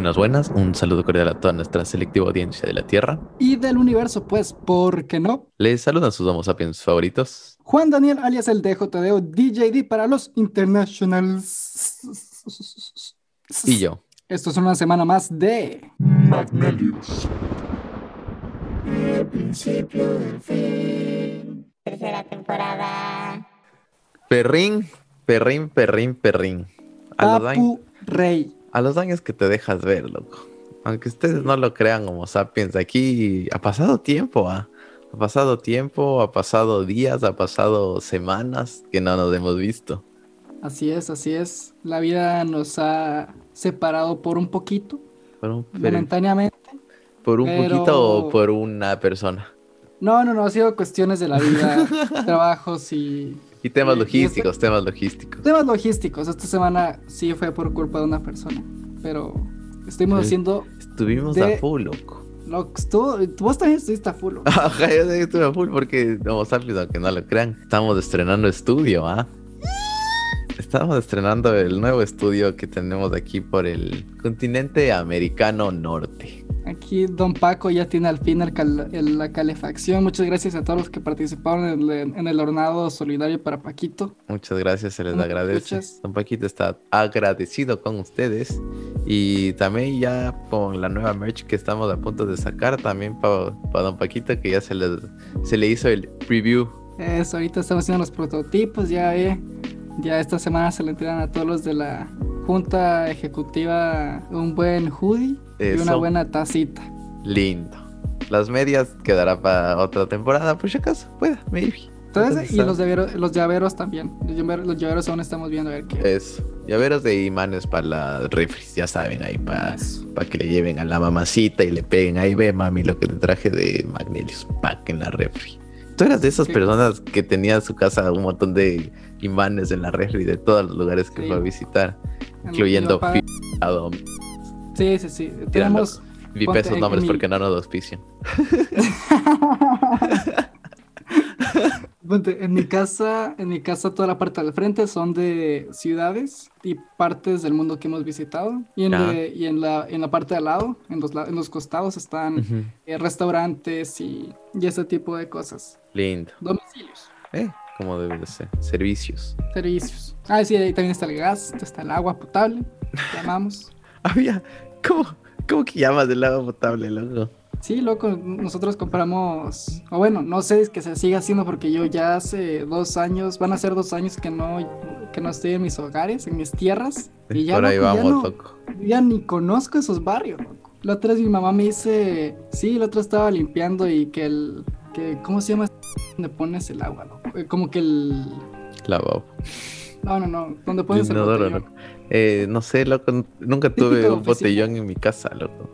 Buenas, buenas. Un saludo cordial a toda nuestra selectiva audiencia de la Tierra. Y del universo, pues, ¿por qué no? Les saludan sus Homo sapiens favoritos. Juan Daniel, alias el DJDO DJD para los Internationals. Y yo. Esto es una semana más de Magnelius. El principio del fin. Tercera temporada. Perrín, perrín, perrín, perrín. Papu Rey. A los daños que te dejas ver, loco. Aunque ustedes no lo crean, Homo sapiens, aquí ha pasado tiempo, ¿ah? Ha pasado tiempo, ha pasado días, ha pasado semanas que no nos hemos visto. Así es, así es. La vida nos ha separado por un poquito, Por un, momentáneamente. por un pero- poquito o por una persona. No, no, no, ha sido cuestiones de la vida, trabajos y Y temas logísticos, temas logísticos. temas logísticos. Esta semana sí fue por culpa de una persona, pero estuvimos haciendo Estuvimos de- a full, loco. lo que estuvo. Vos también estuviste a full. Ajá, yo que estuve a full porque aunque no lo crean, estamos estrenando estudio, ¿ah? Estamos estrenando el nuevo estudio que tenemos aquí por el continente americano norte. Aquí Don Paco ya tiene al fin el cal- el- la calefacción. Muchas gracias a todos los que participaron en el, en el hornado solidario para Paquito. Muchas gracias, se les ¿Cómo te agradece. Don Paquito está agradecido con ustedes. Y también ya con la nueva merch que estamos a punto de sacar, también para Don Paquito, que ya se le, se le hizo el preview. Eso, ahorita estamos haciendo los prototipos. Ya ve, ya esta semana se le entregan a todos los de la Junta Ejecutiva un buen hoodie y una buena tacita. Lindo. Las medias quedará para otra temporada, por si acaso. Pueda, maybe. Entonces, y los llaveros, los llaveros también. Los llaveros, los llaveros aún estamos viendo a ver qué. Eso. Llaveros de imanes para las refris, ya saben, ahí para Eso. que le lleven a la mamacita y le peguen. Ahí ve, mami, lo que te traje de Magnelius Pack en la refri. Tú eras de esas Sí. personas que tenía en su casa un montón de imanes en la refri de todos los lugares que Sí. fue a visitar, incluyendo Fiado. Sí, sí, sí. Tenemos. Vi esos nombres mi- porque no nos auspician. En mi casa, en mi casa toda la parte del frente son de ciudades y partes del mundo que hemos visitado. Y en, de- y en la, en la parte de al lado, en los, en los costados están Ujú. eh, restaurantes y, y ese tipo de cosas. Lindo. Domicilios, Eh, como debe de ser. Servicios. servicios. Ah, sí, ahí también está el gas, está el agua potable, llamamos. Había. ¿Cómo, cómo que llamas del agua potable, loco? Sí, loco, nosotros compramos, o bueno, no sé es que se siga haciendo porque yo ya hace dos años, van a ser dos años que no, que no estoy en mis hogares, en mis tierras. Y ya, Por ahí ya vamos, no- loco. ya ni conozco esos barrios, loco. La otra vez mi mamá me dice, sí, la otra estaba limpiando y que el, que, ¿cómo se llama? Donde pones el agua, loco. Eh, Como que el, Lavabo. No, no, no, donde pones el Inodoro, botellón. loco. Eh, no sé, loco. Nunca tuve un botellón en mi casa, loco.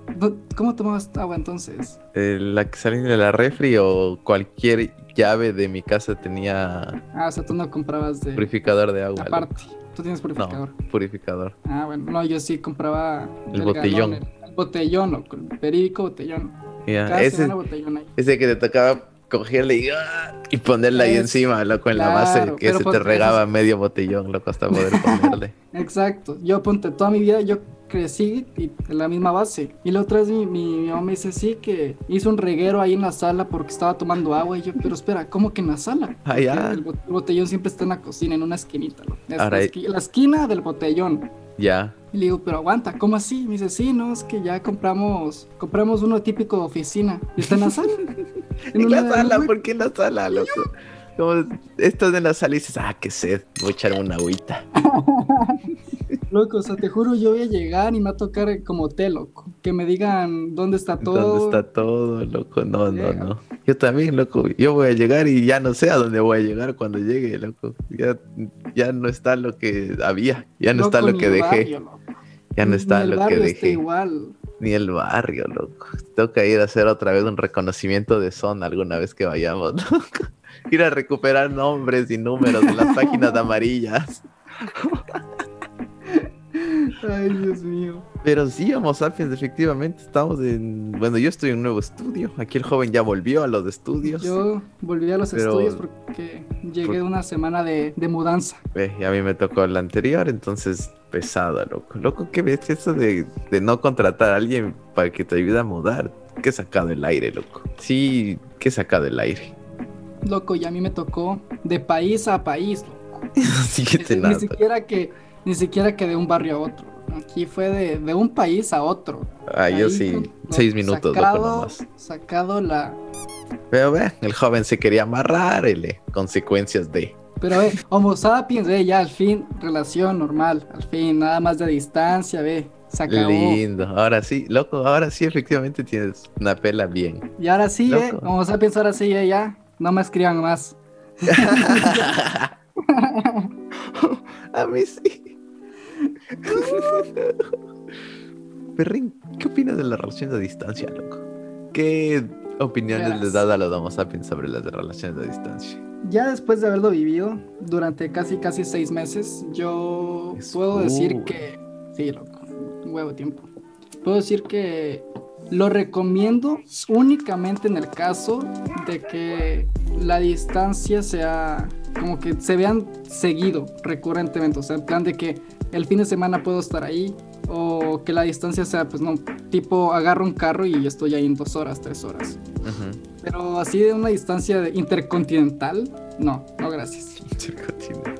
¿Cómo tomabas agua entonces? Eh, la que sale de la refri o cualquier llave de mi casa tenía Ah, o sea, tú no comprabas de purificador de agua. loco. aparte. Tú tienes purificador. No, purificador. Ah, bueno, no, yo sí compraba El botellón. galón, el, el botellón, loco, el verídico botellón. Ya, Cada ese, botellón ahí. ese que te tocaba cogerle y, ¡ah! y ponerle ahí Es- encima, loco, en la base, que se pues, te eso regaba es- medio botellón, loco, hasta poder ponerle. Exacto. Yo ponte toda mi vida, yo crecí y- en la misma base. Y la otra vez mi, mi, mi mamá me dice, sí, que hizo un reguero ahí en la sala porque estaba tomando agua. Y yo, pero espera, ¿cómo que en la sala? Ah, Porque ya. El, bot- el botellón siempre está en la cocina, en una esquinita. Es Ahora la, la esquina del botellón. Ya. Y le digo, pero aguanta, ¿cómo así? Me dice, sí, no, es que ya compramos, compramos uno típico de oficina. Y está en la sala. En una- la en sala, ¿por qué en la sala, loco? Como estás en la sala y dices, ah, qué sed, voy a echarme una agüita. Loco, o sea, te juro, yo voy a llegar y me va a tocar como hotel, loco. Que me digan dónde está todo. ¿Dónde está todo, loco? No, no, Llega. no. Yo también, loco. Yo voy a llegar y ya no sé a dónde voy a llegar cuando llegue, loco. Ya, ya no está lo que había. Ya no está lo que dejé. barrio, loco. Ya no Ni está el lo que está dejé. igual. Ni el barrio, loco. Tengo que ir a hacer otra vez un reconocimiento de zona alguna vez que vayamos, loco. Ir a recuperar nombres y números de las páginas amarillas. Ay, Dios mío. Pero sí, Homo sapiens, efectivamente, estamos en... Bueno, yo estoy en un nuevo estudio. Aquí el joven ya volvió a los estudios. Yo volví a los Pero- estudios porque llegué por- de una semana de, de mudanza. Ve, y a mí me tocó el anterior, entonces pesado, loco. Loco, ¿qué ves eso de, de no contratar a alguien para que te ayude a mudar? ¿Qué sacado el aire, loco? Sí, ¿qué sacado el aire? Loco, y a mí me tocó de país a país, loco. Así que Ni, te ni siquiera que, ni siquiera que de un barrio a otro. Aquí fue de, de un país a otro. Ah, yo sí, seis minutos, sacado, loco, nomás. Sacado la. Pero ve, el joven se quería amarrar, ele, consecuencias de... Pero ve, Homo sapiens, ve, ya al fin, relación normal. Al fin, nada más de distancia, ve. Se acabó. Lindo, ahora sí, loco, ahora sí efectivamente tienes una pela bien. Y ahora sí, Loco. Homo sapiens, ahora sí, ve, ya. No me escriban más. A mí sí. Perrín, ¿qué opinas de las relaciones a distancia, loco? ¿Qué opiniones Verás. les das a los Homo sapiens sobre las relaciones a distancia? Ya después de haberlo vivido durante casi casi seis meses, yo Es puedo decir que sí, loco, un huevo de tiempo. Puedo decir que lo recomiendo únicamente en el caso de que la distancia sea como que se vean seguido, recurrentemente, o sea, en plan de que el fin de semana puedo estar ahí o que la distancia sea, pues no, tipo agarro un carro y estoy ahí en dos horas, tres horas. Pero así de una distancia intercontinental, no, no gracias. Intercontinental.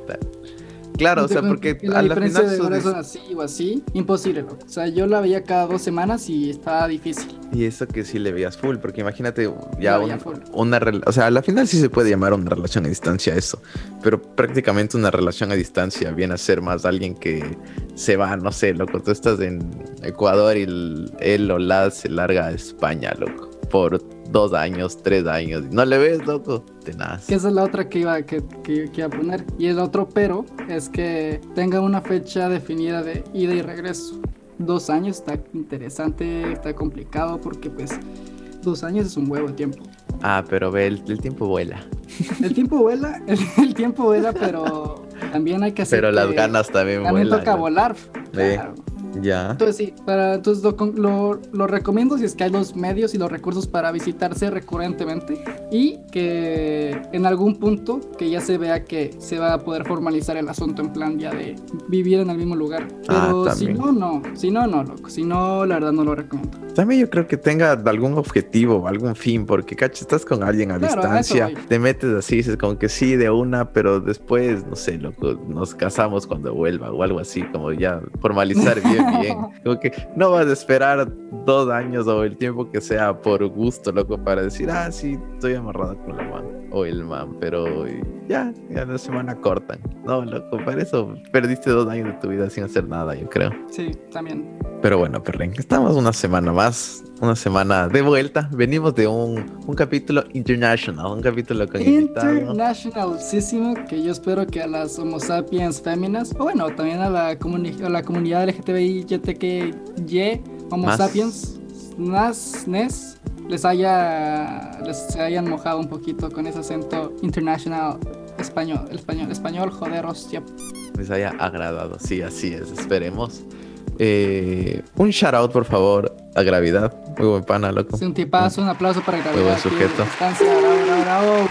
Claro, o sea, porque a la final de horas así o así, imposible, loco. O sea, yo la veía cada dos semanas y estaba difícil. Y eso que sí le veías full, porque imagínate ya un- una o sea, a la final sí se puede llamar una relación a distancia eso, pero prácticamente una relación a distancia viene a ser más alguien que se va, no sé, loco, tú estás en Ecuador y el- él o la se larga a España, loco, por dos años, tres años, no le ves, loco, tenaz. Que esa es la otra que iba, que, que- que iba a poner. Y el otro pero es que tenga una fecha definida de ida y regreso. Dos años está interesante, está complicado porque pues dos años es un huevo de tiempo. Ah, pero ve, el, el tiempo vuela, El tiempo vuela, el, el tiempo vuela, pero también hay que hacer pero las que ganas también, También vuelan. toca loco. volar. Claro. Ya. Entonces sí, para, entonces lo, lo, lo recomiendo si es que hay los medios y los recursos para visitarse recurrentemente y que en algún punto que ya se vea que se va a poder formalizar el asunto en plan ya de vivir en el mismo lugar. Ah, Pero si también. no, no, si no, no, loco, si no, la verdad no lo recomiendo. También yo creo que tenga algún objetivo, algún fin, porque cacho, estás con alguien a Claro, distancia, te metes así, dices como que sí de una, pero después, no sé, loco, nos casamos cuando vuelva o algo así, como ya formalizar bien, bien. Como que no vas a esperar dos años o el tiempo que sea por gusto, loco, para decir, ah, sí, estoy amarrado con la man o el man, pero ya, ya la semana cortan. No, loco, para eso perdiste dos años de tu vida sin hacer nada, yo creo. Sí, también. Pero bueno, Perren, estamos una semana más, una semana de vuelta. Venimos de un, un capítulo international, un capítulo con. Internationalísimo que yo espero que a las Homo sapiens féminas, o bueno, también a la, comuni- a la comunidad LGTBI, YTQY, Homo Más. sapiens, NAS, NES, les haya, les se hayan mojado un poquito con ese acento international español, español, español, joder, hostia. Les haya agradado, sí, así es, esperemos. Eh, un shout out, por favor, a Gravidad. Muy buen pana, loco. Es un tipazo, un aplauso para buen gravedad. aquí, sujeto. bravo, bravo.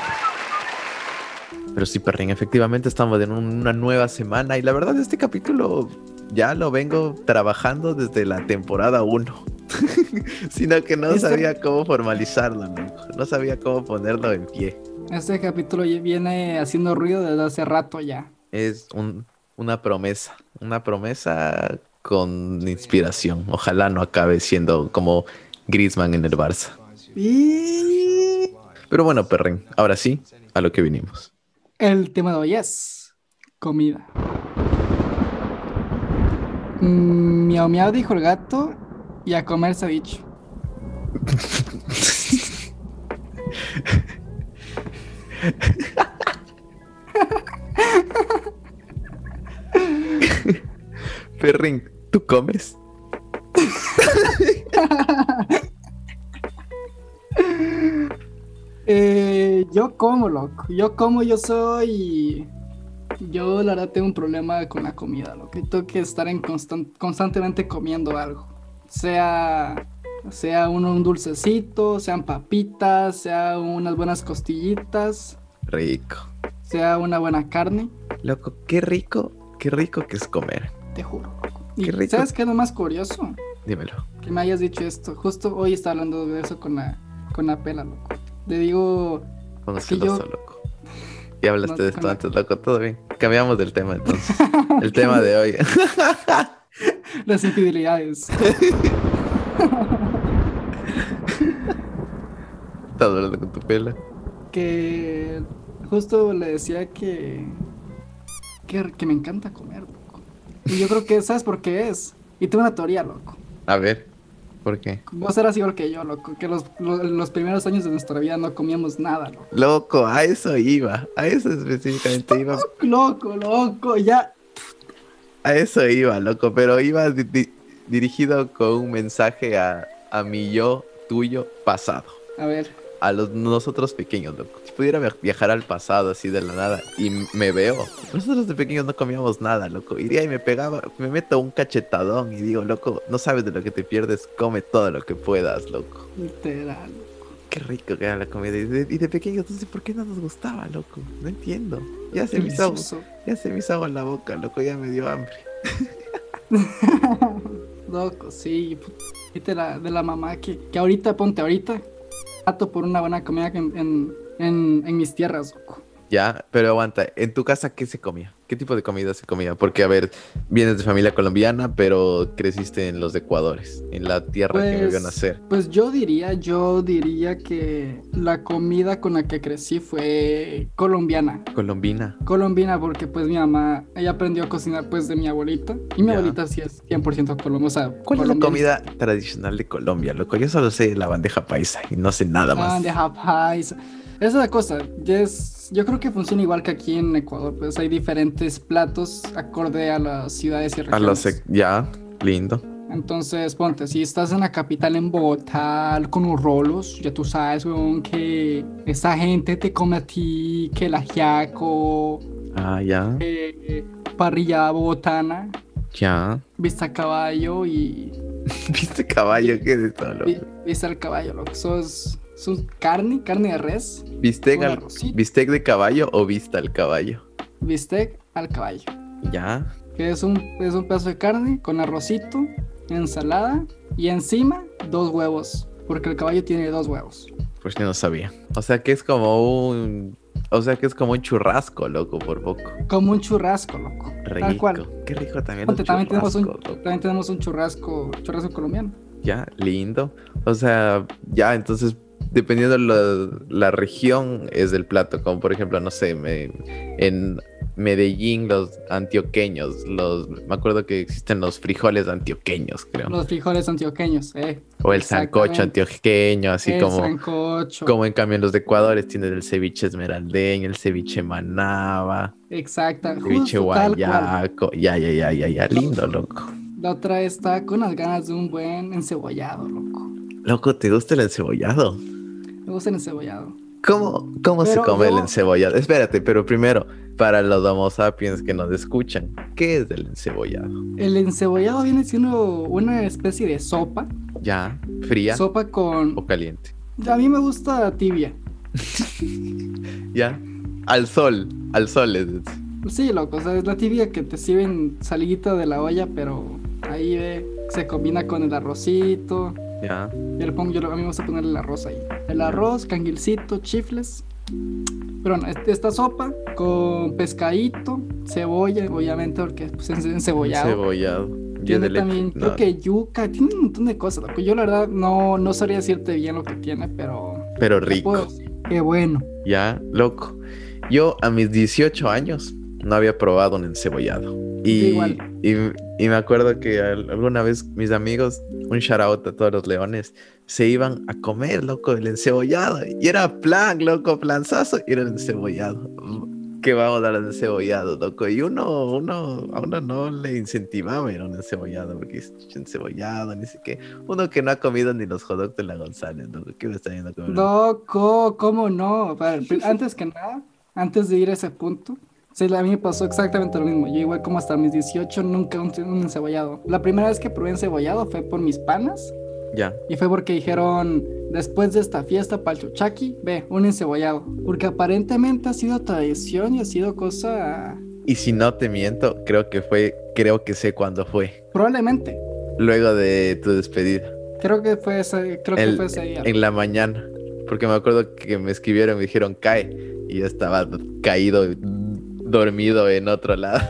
Pero sí, Perrin, efectivamente estamos en un- una nueva semana y la verdad este capítulo ya lo vengo trabajando desde la temporada 1. Sino que no Este- sabía cómo formalizarlo, loco. No sabía cómo ponerlo en pie. Este capítulo viene haciendo ruido desde hace rato ya. Es un- una promesa, una promesa con inspiración. Ojalá no acabe siendo como Griezmann en el Barça. Y Pero bueno, Perrin, ahora sí, a lo que vinimos. El tema de hoy es comida. Mm, Miau miau dijo el gato y a comer se ha dicho. Perrin, ¿tú comes? Eh, yo como, loco. Yo como, yo soy Yo la verdad tengo un problema con la comida, lo que tengo que estar en constan- constantemente comiendo algo. Sea sea uno un dulcecito, sean papitas, sea unas buenas costillitas, Rico. sea una buena carne, Loco, qué rico, qué rico que es comer. te juro. loco. Y Qué rico. ¿sabes qué es lo más curioso? Dímelo. Que me hayas dicho esto. Justo hoy estaba hablando de eso con la con la pela, loco. Le digo, que yo- celoso, loco. Ya hablaste No, de esto con antes, loco. Todo bien. Cambiamos del tema entonces. El tema de hoy. las infidelidades. Estás hablando con tu pela. que justo le decía que, que que me encanta comer, loco. Y yo creo que sabes por qué es. Y tengo una teoría, loco. A ver, ¿por qué? Vos eras igual que yo, loco, que los, los, los primeros años de nuestra vida no comíamos nada, loco. Loco, a eso iba. A eso específicamente iba. Loco, loco, ya. A eso iba, loco. Pero iba di- di- dirigido con un mensaje a, a mi yo tuyo pasado. A ver, A los nosotros pequeños, loco. Si pudiera via- viajar al pasado así de la nada y me veo. Nosotros de pequeños no comíamos nada, loco. Iría y me pegaba, me meto un cachetadón y digo, loco, no sabes de lo que te pierdes, come todo lo que puedas, loco. literal. Qué rico que era la comida. Y de, y de pequeños, sé por qué no nos gustaba, loco. No entiendo. Ya se me hizo, ya se me hizo agua en la boca, loco. Ya me dio hambre. Loco, sí. Viste la, de la mamá que, que ahorita, ponte ahorita, por una buena comida en, en, en, mis tierras. Ya, pero aguanta. ¿En tu casa qué se comía? ¿Qué tipo de comida se comía? Porque, a ver, vienes de familia colombiana, pero creciste en los Ecuadores, en la tierra que me vio nacer. Pues yo diría, yo diría que la comida con la que crecí fue colombiana. Colombina. Colombina porque pues mi mamá, ella aprendió a cocinar pues de mi abuelita. Y mi Ya. abuelita sí es 100% colombiana. O sea, ¿Cuál es la colombiana. comida tradicional de Colombia, loco? Yo solo sé la bandeja paisa y no sé nada más. Bandeja paisa. Esa es la cosa. es- yo creo que funciona igual que aquí en Ecuador. Pues hay diferentes platos acorde a las ciudades y regiones. ya, lindo. Entonces, ponte, si estás en la capital en Bogotá con los rolos, ya tú sabes, weón, que esa gente te come a ti, que el ajiaco, Ah, ya, eh, parrilla bogotana, ya. vista a caballo y ¿Viste caballo? ¿Qué es esto, loco? vi- vista al caballo, loco. Eso es, es carne, carne de res, ¿Bistec, al-. ¿Bistec de caballo o vista al caballo? bistec al caballo. Ya. Que es un, es un pedazo de carne con arrocito, ensalada y encima dos huevos. Porque el caballo tiene dos huevos. Pues yo no sabía. O sea que es como un. O sea que es como un churrasco, loco, por poco. Como un churrasco, loco. Tal Rico. cual. Qué rico también. Ponte, también tenemos un, también tenemos un churrasco, churrasco colombiano. Ya, lindo. O sea, ya, entonces, dependiendo la, la región, es del plato. Como por ejemplo, no sé, me- en Medellín, los antioqueños, los, me acuerdo que existen los frijoles antioqueños, creo. Los frijoles antioqueños, eh. o el sancocho antioqueño, así el como, sancocho. como en cambio en los de Ecuadores tienen el ceviche esmeraldeño, el ceviche manaba, ceviche justo tal cual. guayaco. Ya, ya, ya, ya, ya, lindo, loco. La otra está con las ganas de un buen encebollado, loco. Loco, ¿te gusta el encebollado? Me gusta el encebollado. ¿Cómo, cómo se come el encebollado? Espérate, pero primero, para los homo sapiens que nos escuchan, ¿qué es el encebollado? El encebollado viene siendo una especie de sopa. ¿Ya? ¿Fría Sopa con... o caliente? A mí me gusta tibia. ¿Ya? Al sol, al sol es Sí, loco, o sea, es la tibia que te sirven saliguita de la olla, pero ahí ve, se combina con el arrocito. ¿Ya? Yo le pongo, yo, a mí me gusta poner el arroz ahí. El arroz, canguilcito, chifles. Pero no, este- esta sopa con pescadito, cebolla, obviamente, porque pues, es encebollado. Yo Tiene también, no, creo que yuca, tiene un montón de cosas, loco. Yo la verdad no, no sabría decirte bien lo que tiene, pero... Pero rico. Qué bueno. Ya, loco. Yo a mis 18 años no había probado un encebollado. Y, igual. Y, y me acuerdo que al- alguna vez mis amigos, un shout out a todos los leones, se iban a comer, loco, el encebollado. Y era plan, loco, planzazo, y era el encebollado. Que vamos a dar el encebollado, loco. Y uno, uno, a uno no le incentivaba ir a un encebollado, porque es encebollado, ni sé qué. Uno que no ha comido ni los hot de la González, loco. ¿Qué me está yendo a comer? Loco, ¿cómo no? Antes que nada, antes de ir a ese punto, Sí, a mí me pasó exactamente lo mismo. Yo igual como hasta mis 18 nunca un, un encebollado. La primera vez que probé encebollado fue por mis panas. Ya. Y fue porque dijeron, después de esta fiesta para el chuchaqui, ve, un encebollado. Porque aparentemente ha sido tradición y ha sido cosa... Y si no te miento, creo que fue, creo que sé cuándo fue. Probablemente. Luego de tu despedida. Creo que fue ese, creo que fue ese día. en la mañana. Porque me acuerdo que me escribieron y me dijeron cae. Y yo estaba caído, dormido en otro lado.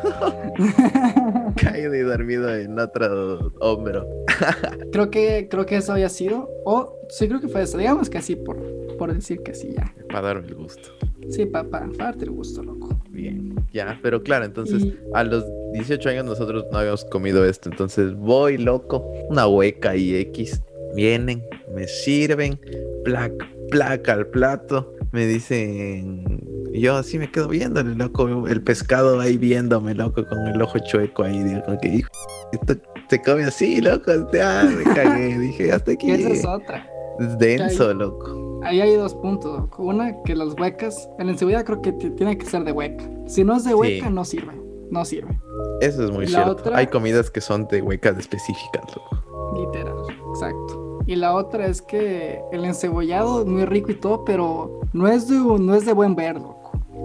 caído y dormido en otro hombro. creo que creo que eso había sido. O sí creo que fue eso. Digamos que así por, por decir que sí, ya. Para darme el gusto. Sí, papá, darte el gusto, loco. Bien. Ya, pero claro, entonces Y- a los 18 años nosotros no habíamos comido esto. Entonces voy loco, una hueca y X. Vienen, me sirven, placa, placa al plato. Me dicen. Y Yo así me quedo viéndole, loco. El pescado ahí viéndome, loco, con el ojo chueco ahí. Digo, que, hijo, esto se come así, loco. Ya me cagué. Dije, hasta aquí. Esa es otra. Es denso, loco. Ahí hay dos puntos. loco. Una, que las huecas, el encebollado creo que tiene que ser de hueca. Si no es de hueca, Sí. no sirve. No sirve. Eso es muy la cierto. otra- Hay comidas que son de huecas específicas, loco. Literal. Exacto. Y la otra es que el encebollado es muy rico y todo, pero no es de, no es de buen ver, loco.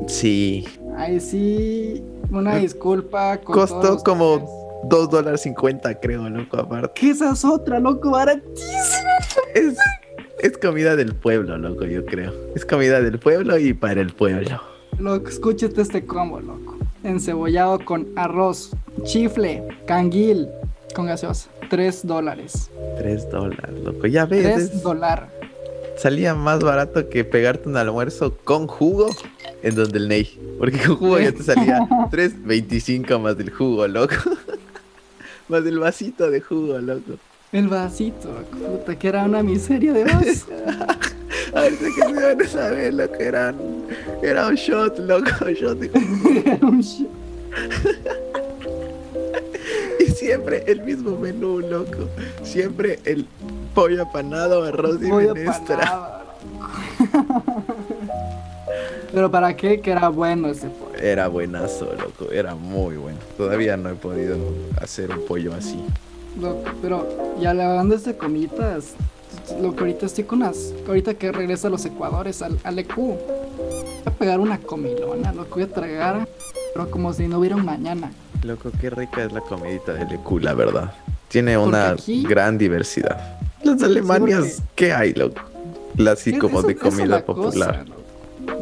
Sí, Ahí sí, una disculpa. Con Costó como- toques. 2 dólares 50 creo, loco, aparte. Que esa es otra, loco, baratísima. Es, es comida del pueblo, loco, yo creo. Es comida del pueblo y para el pueblo. Loco, escúchate este combo, loco. Encebollado con arroz, chifle, canguil, con gaseosa. 3 dólares. 3 dólares, loco. Ya ves, 3 es- dólares. Salía más barato que pegarte un almuerzo con jugo en donde el Ney. Porque con jugo ya te salía 3.25 más del jugo, loco. más del vasito de jugo, loco. El vasito, puta, que era una miseria de vaso. A ver, sé que se van a saber, loco. Era, un- era un shot, loco. Shot de Era un shit. Siempre el mismo menú, loco. Siempre el pollo apanado, arroz y loco. Pero para qué, que era bueno ese pollo. Era buenazo, loco. Era muy bueno. Todavía no he podido hacer un pollo así. Loco, pero ya hablando de comitas, lo que ahorita estoy con las. Ahorita que regresa a los Ecuadores, al, al EQ, voy a pegar una comilona, lo que voy a tragar, pero como si no hubiera un mañana. Loco, qué rica es la comidita de Lecu, la verdad. Tiene Porque una aquí- gran diversidad. Las Alemanias, ¿qué hay, loco? Así Es- como eso- de comida la cosa, popular.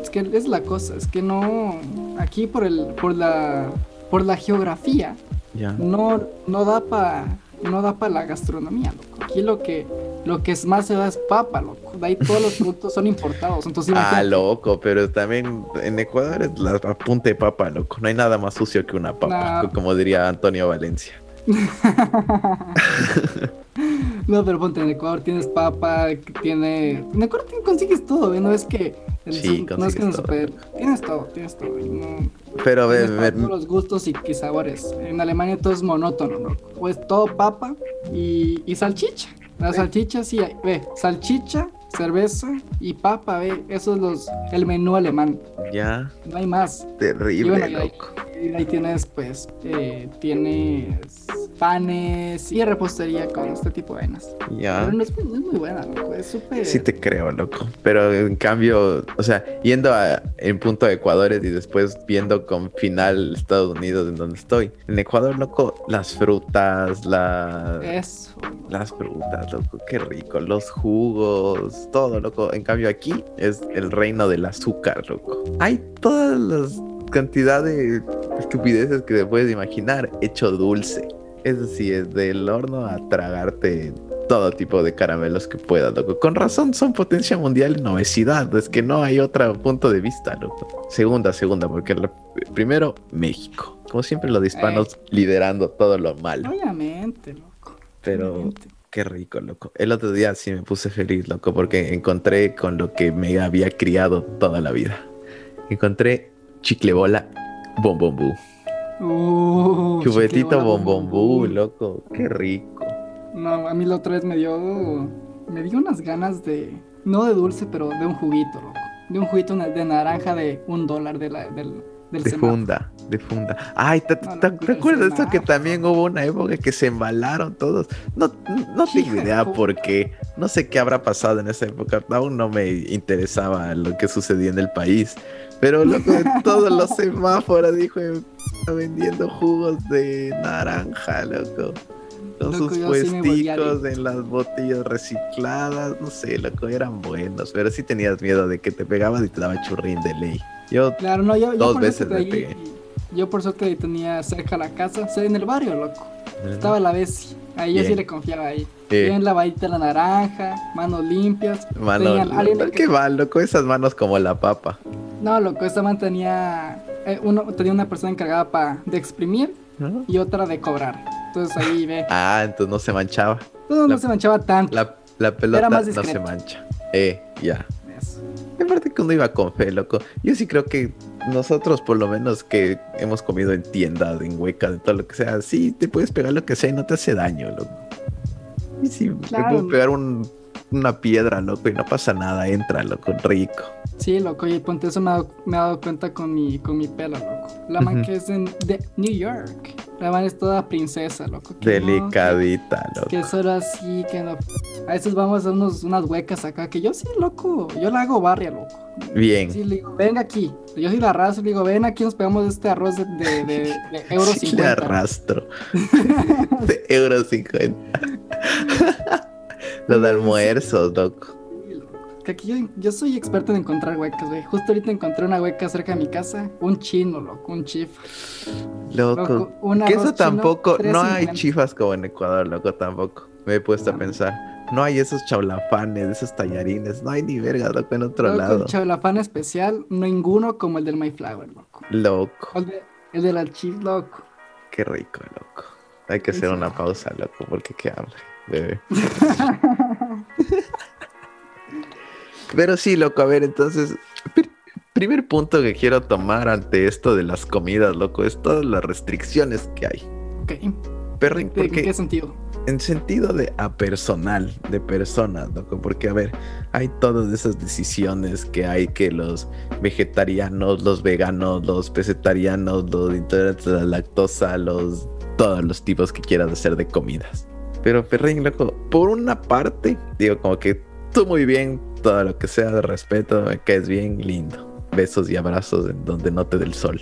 es que es la cosa, es que no. Aquí por el, por la, por la geografía, Ya. no, no da para, no da para la gastronomía, loco. Aquí lo que, lo que es más se da es papa, loco. De ahí todos los productos son importados, entonces Ah, loco, pero también en Ecuador es la punta de papa, loco. No hay nada más sucio que una papa, No. como diría Antonio Valencia. No, pero ponte, en Ecuador tienes papa, tiene... En Ecuador te- consigues todo, ¿eh? No es que... Sí, no es que todo. super... Tienes todo, tienes todo. y no- Pero ve, tienes para ve- todos los gustos y, y sabores. En Alemania todo es monótono, ¿no? Pues todo papa y, y salchicha. La salchicha sí, hay- ve, salchicha, cerveza y papa, ve. Eso es los, el menú alemán. ya, No hay más. Terrible, y loco. Ahí tienes, pues, eh, tienes panes y repostería con este tipo de vainas. Ya. Pero no es, no es muy buena, loco. Es súper. Sí te creo, loco. Pero en cambio, o sea, yendo a, en punto a Ecuador y después viendo con final Estados Unidos en donde estoy. En Ecuador, loco, las frutas, la, Eso. las frutas, loco, qué rico. Los jugos, todo, loco. En cambio aquí es el reino del azúcar, loco. Hay todas las cantidad de estupideces que te puedes imaginar hecho dulce. Es decir, del horno a tragarte todo tipo de caramelos que puedas, loco. Con razón son potencia mundial en obesidad. Es que no hay otro punto de vista, loco. Segunda, segunda, porque primero, México. Como siempre, los hispanos liderando todo lo malo. Obviamente, loco. Pero obviamente. qué rico, loco. El otro día sí me puse feliz, loco, porque encontré con lo que me había criado toda la vida. Encontré chicle bola bombombú. Uh, Chupetito bombombú, loco. Qué rico. No, a mí la otra vez me dio. Me dio unas ganas de. No de dulce, pero de un juguito, loco. De un juguito de naranja de un dólar de la, del, del De semáforo. funda, de funda. Ay, ¿te, No, te- no, te pero acuerdas el esto que también hubo una época que se embalaron todos? No, no tengo idea por qué. No sé qué habrá pasado en esa época. Aún no me interesaba lo que sucedía en el país. Pero loco, de todos los semáforos, dijo, vendiendo jugos de naranja, loco. Con Loco, sus sí puesticos en las botellas recicladas, no sé, loco, eran buenos, pero sí tenías miedo de que te pegabas y te daba churrín de ley. Yo Claro, no, yo, yo Dos veces me pegué. Yo por suerte tenía cerca la casa, o sea, en el barrio, loco. Estaba la Bessie. Ahí yo sí le confiaba ahí. Eh, Bien lavadita la naranja, manos limpias. Mano, Tenían alguien lo- que- qué mal, loco, esas manos como la papa. No, loco, esta man tenía, eh, uno, tenía una persona encargada pa, de exprimir ¿no? y otra de cobrar. Entonces ahí ve. Ah, entonces no se manchaba. No la- se manchaba tanto. La, la pelota Era más no se mancha. Eh, ya. Eso. Y Aparte que uno iba con fe, loco. Yo sí creo que nosotros, por lo menos que hemos comido en tiendas, en huecas, en todo lo que sea, sí te puedes pegar lo que sea y no te hace daño, loco. Y sí, me Claro. puedo pegar un- una piedra, loco, y no pasa nada, entra, loco, rico. Sí, loco, y ponte eso me he dado, me he dado cuenta con mi, con mi pelo, loco. La man que es de, de New York. La man es toda princesa, loco. no, Delicadita, que, loco. que solo así, que no. A veces vamos a unos, unas huecas acá, que yo sí, loco. Yo la hago barria, loco. Bien. Sí, le digo, venga aquí. Yo sí la arrastro, le digo, ven aquí, nos pegamos este arroz de, de, de, de euro Sí, le 50. arrastro. de euro 50. Los almuerzos, loco. Que aquí yo, yo soy experto en encontrar huecas, güey. Justo ahorita encontré una hueca cerca de mi casa. Un chino, loco, un chif. Loco. Loco, un Que eso chino, tampoco, no hay 3.50. chifas como en Ecuador, loco, tampoco. Me he puesto a No. pensar. No hay esos chaulafanes, esos tallarines, no hay ni verga, loco, en otro Loco, lado. El chablafán especial, ninguno como el del Mayflower, loco. Loco, El, de, el de la chif, loco. qué rico, loco. Hay que hacer una pausa, loco, porque qué hambre, bebé. Pero sí, loco, a ver, entonces, pr- primer punto que quiero tomar ante esto de las comidas, loco, es todas las restricciones que hay. Ok. ¿De- ¿En porque qué sentido? en sentido de a personal, de personas, loco, porque a ver, hay todas esas decisiones que hay que los vegetarianos, los veganos, los pesetarianos, los intolerantes a la lactosa, los todos los tipos que quieras hacer de comidas. Pero Ferrín, loco, por una parte, digo como que tú muy bien, todo lo que sea de respeto, me caes bien, lindo. Besos y abrazos en donde no te dé el sol.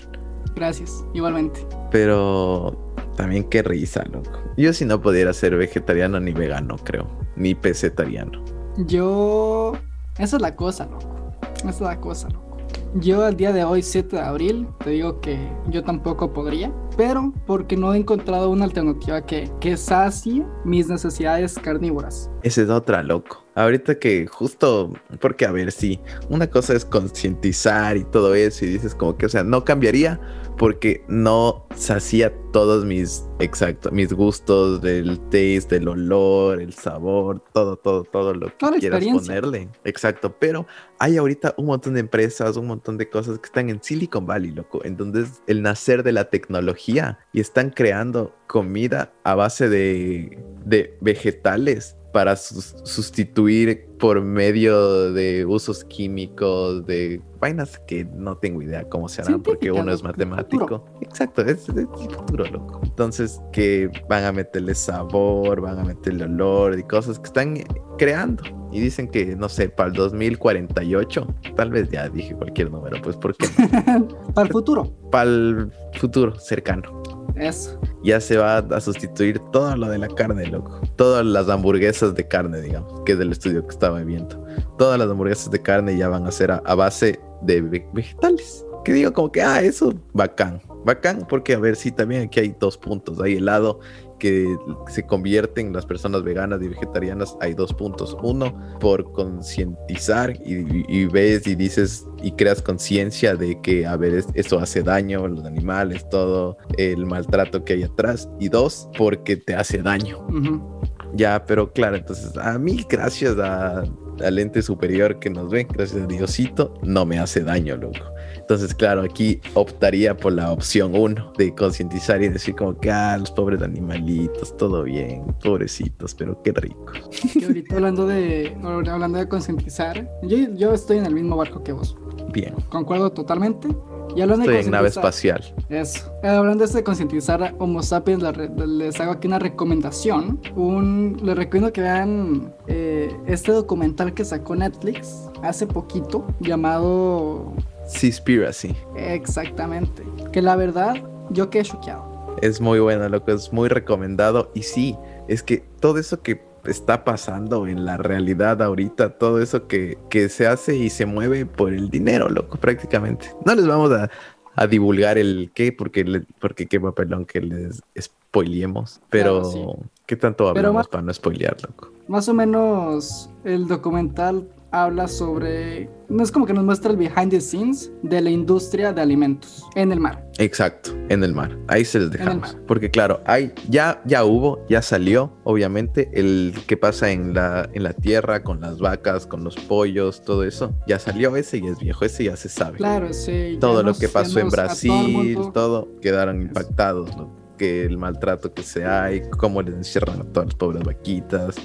Gracias, igualmente. Pero también qué risa, loco. Yo si no pudiera ser vegetariano ni vegano, creo. Ni pesetariano. Yo. Esa es la cosa, loco. Esa es la cosa, loco. Yo al día de hoy, 7 de abril, te digo que yo tampoco podría, pero porque no he encontrado una alternativa que, que sacie mis necesidades carnívoras. Esa es otra, loco. Ahorita que justo, porque a ver, sí, una cosa es concientizar y todo eso y dices como que, o sea, no cambiaría porque no sacía todos mis, exacto, mis gustos del taste, del olor, el sabor, todo, todo, todo lo que Toda quieras ponerle. Exacto, pero hay ahorita un montón de empresas, un montón de cosas que están en Silicon Valley, loco, en donde es el nacer de la tecnología y están creando comida a base de, de vegetales para sus- sustituir por medio de usos químicos, de vainas que no tengo idea cómo se harán porque uno es matemático. Exacto, es, es el futuro, loco. Entonces, que van a meterle sabor, van a meterle olor y cosas que están creando. Y dicen que, no sé, para el 2048, tal vez ya dije cualquier número, pues porque Para el futuro. para el futuro cercano Eso. ya se va a sustituir todo lo de la carne, loco. Todas las hamburguesas de carne, digamos, que es del estudio que estaba viendo. Todas las hamburguesas de carne ya van a ser a, a base de ve- vegetales. Que digo como que, ah, eso, bacán. Bacán, porque a ver, sí, también aquí hay dos puntos. Hay el lado que se convierten las personas veganas y vegetarianas. Hay dos puntos. Uno, por concientizar y, y ves y dices y creas conciencia de que, a ver, es- eso hace daño a los animales, todo el maltrato que hay atrás. Y dos, porque te hace daño. Ujú. Ya, pero claro, entonces a mí, gracias a, al ente superior que nos ve, gracias a Diosito, no me hace daño, loco. Entonces, claro, aquí optaría por la opción uno de concientizar y decir como que, ah, los pobres animalitos, todo bien, pobrecitos, pero qué rico. Y ahorita hablando de, hablando de concientizar, yo, yo estoy en el mismo barco que vos. Bien. Concuerdo totalmente. Y hablando Estoy de en nave espacial. Eso. Eh, Hablando de concientizar Homo sapiens, les hago aquí una recomendación. Un, les recomiendo que vean eh, este documental que sacó Netflix hace poquito, llamado Seaspiracy. exactamente. Que la verdad, yo quedé choqueado. Es muy bueno, loco, es muy recomendado. Y sí, es que todo eso que está pasando en la realidad ahorita, todo eso que, que se hace y se mueve por el dinero, loco, prácticamente. No les vamos a, a divulgar el qué, porque, le- porque qué papelón que les spoileemos. Pero, Claro, sí. ¿qué tanto hablamos más- para no spoilear, loco? Más o menos el documental habla sobre... No es como que nos muestra el behind the scenes de la industria de alimentos en el mar. Exacto, en el mar. Ahí se les dejamos. Porque claro, hay, ya, ya hubo, ya salió, obviamente, el que pasa en la, en la tierra con las vacas, con los pollos, todo eso. Ya salió ese y es viejo, ese ya se sabe. Claro, sí. todo lo nos- que pasó en todo Brasil, mundo- todo, quedaron Eso. impactados. ¿no? Que el maltrato que se hay, cómo les encierran a todas las pobres vaquitas,